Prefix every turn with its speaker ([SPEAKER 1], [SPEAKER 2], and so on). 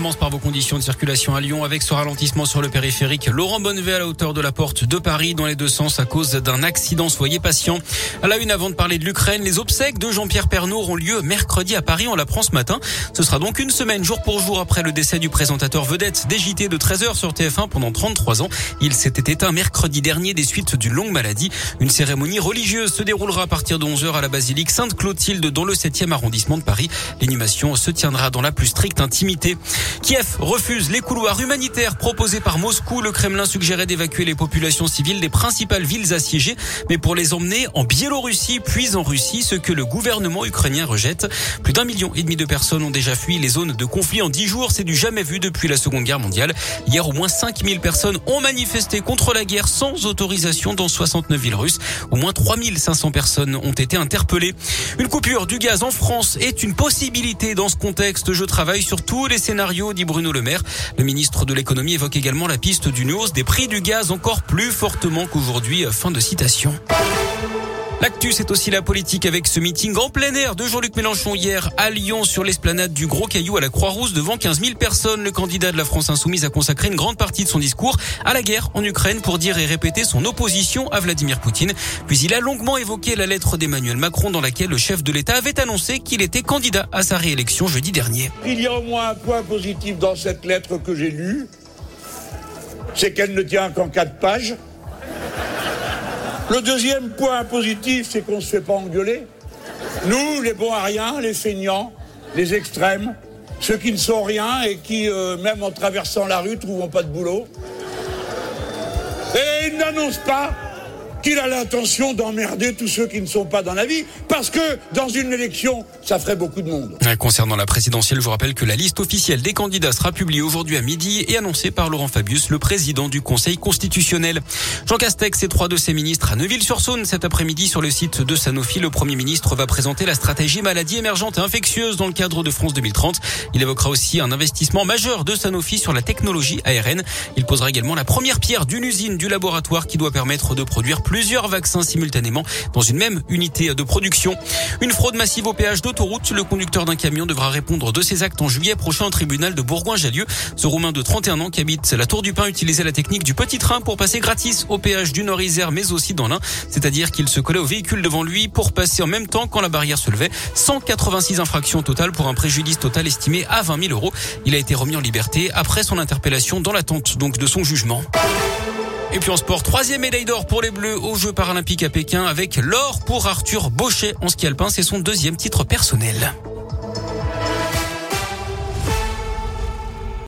[SPEAKER 1] Commence par vos conditions de circulation à Lyon avec ce ralentissement sur le périphérique. Laurent Bonnevet à la hauteur de la porte de Paris dans les deux sens à cause d'un accident. Soyez patient. À la une, avant de parler de l'Ukraine, les obsèques de Jean-Pierre Pernaud auront lieu mercredi à Paris. On l'apprend ce matin. Ce sera donc une semaine, jour pour jour, après le décès du présentateur vedette des JT de 13h sur TF1 pendant 33 ans. Il s'était éteint mercredi dernier des suites d'une longue maladie. Une cérémonie religieuse se déroulera à partir de 11h à la basilique Sainte-Clotilde dans le 7e arrondissement de Paris. L'animation se tiendra dans la plus stricte intimité. Kiev refuse les couloirs humanitaires proposés par Moscou. Le Kremlin suggérait d'évacuer les populations civiles des principales villes assiégées, mais pour les emmener en Biélorussie puis en Russie, ce que le gouvernement ukrainien rejette. Plus d'un million et demi de personnes ont déjà fui les zones de conflit en dix jours. C'est du jamais vu depuis la Seconde Guerre mondiale. Hier, au moins 5000 personnes ont manifesté contre la guerre sans autorisation dans 69 villes russes. Au moins 3500 personnes ont été interpellées. Une coupure du gaz en France est une possibilité dans ce contexte. Je travaille sur tous les scénarios dit Bruno Le Maire. Le ministre de l'économie évoque également la piste d'une hausse des prix du gaz encore plus fortement qu'aujourd'hui. Fin de citation. L'actu, c'est aussi la politique avec ce meeting en plein air de Jean-Luc Mélenchon hier à Lyon sur l'esplanade du Gros Caillou à la Croix-Rousse devant 15 000 personnes. Le candidat de la France Insoumise a consacré une grande partie de son discours à la guerre en Ukraine pour dire et répéter son opposition à Vladimir Poutine. Puis il a longuement évoqué la lettre d'Emmanuel Macron dans laquelle le chef de l'État avait annoncé qu'il était candidat à sa réélection jeudi dernier.
[SPEAKER 2] Il y a au moins un point positif dans cette lettre que j'ai lue, c'est qu'elle ne tient qu'en quatre pages. Le deuxième point positif, c'est qu'on ne se fait pas engueuler. Nous, les bons les feignants, les extrêmes, ceux qui ne sont rien et qui, euh, même en traversant la rue, trouvent pas de boulot. Et ils n'annoncent pas qu'il a l'intention d'emmerder tous ceux qui ne sont pas dans la vie, parce que dans une élection, ça ferait beaucoup de monde.
[SPEAKER 1] Concernant la présidentielle, je vous rappelle que la liste officielle des candidats sera publiée aujourd'hui à midi et annoncée par Laurent Fabius, le président du Conseil constitutionnel. Jean Castex et trois de ses ministres à Neuville-sur-Saône cet après-midi sur le site de Sanofi. Le Premier ministre va présenter la stratégie maladie émergente et infectieuse dans le cadre de France 2030. Il évoquera aussi un investissement majeur de Sanofi sur la technologie ARN. Il posera également la première pierre d'une usine du laboratoire qui doit permettre de produire plusieurs vaccins simultanément dans une même unité de production. Une fraude massive au péage d'autoroute. Le conducteur d'un camion devra répondre de ses actes en juillet prochain au tribunal de Bourgoin-Jallieu. Ce Roumain de 31 ans qui habite la Tour du Pin utilisait la technique du petit train pour passer gratis au péage du Nord-Isère mais aussi dans l'Ain. C'est-à-dire qu'il se collait au véhicule devant lui pour passer en même temps quand la barrière se levait. 186 infractions totales pour un préjudice total estimé à 20 000 euros. Il a été remis en liberté après son interpellation dans l'attente donc de son jugement. Et puis en sport, troisième médaille d'or pour les Bleus aux Jeux paralympiques à Pékin avec l'or pour Arthur Bauchet en ski alpin. C'est son deuxième titre personnel.